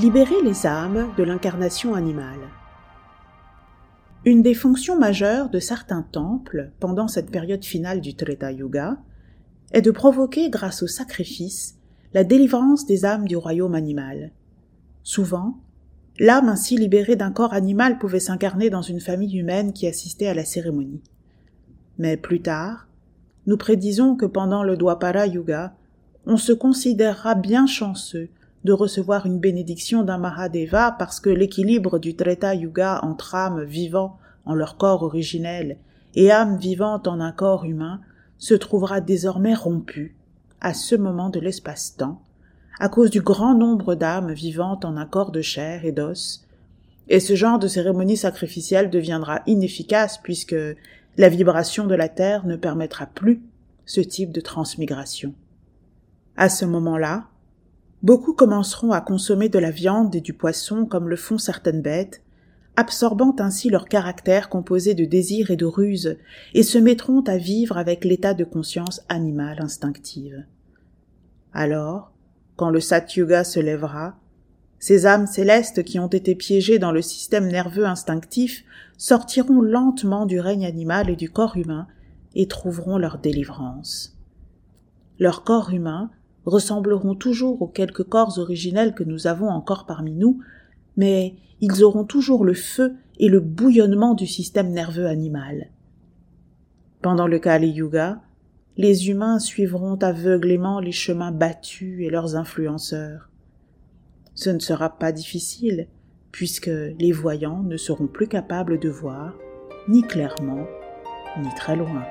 Libérer les âmes de l'incarnation animale. Une des fonctions majeures de certains temples pendant cette période finale du Treta Yuga est de provoquer, grâce au sacrifice, la délivrance des âmes du royaume animal. Souvent, l'âme ainsi libérée d'un corps animal pouvait s'incarner dans une famille humaine qui assistait à la cérémonie. Mais plus tard, nous prédisons que pendant le Dwapara Yuga, on se considérera bien chanceux de recevoir une bénédiction d'un Mahadeva parce que l'équilibre du Treta Yuga entre âmes vivant en leur corps originel et âmes vivantes en un corps humain se trouvera désormais rompu à ce moment de l'espace-temps à cause du grand nombre d'âmes vivantes en un corps de chair et d'os, et ce genre de cérémonie sacrificielle deviendra inefficace puisque la vibration de la Terre ne permettra plus ce type de transmigration. À ce moment-là, Beaucoup commenceront à consommer de la viande et du poisson comme le font certaines bêtes, absorbant ainsi leur caractère composé de désir et de ruse, et se mettront à vivre avec l'état de conscience animale instinctive. Alors, quand le Satyuga se lèvera, ces âmes célestes qui ont été piégées dans le système nerveux instinctif sortiront lentement du règne animal et du corps humain et trouveront leur délivrance. Leur corps humain ressembleront toujours aux quelques corps originels que nous avons encore parmi nous, mais ils auront toujours le feu et le bouillonnement du système nerveux animal. Pendant le Kali Yuga, les humains suivront aveuglément les chemins battus et leurs influenceurs. Ce ne sera pas difficile, puisque les voyants ne seront plus capables de voir, ni clairement, ni très loin.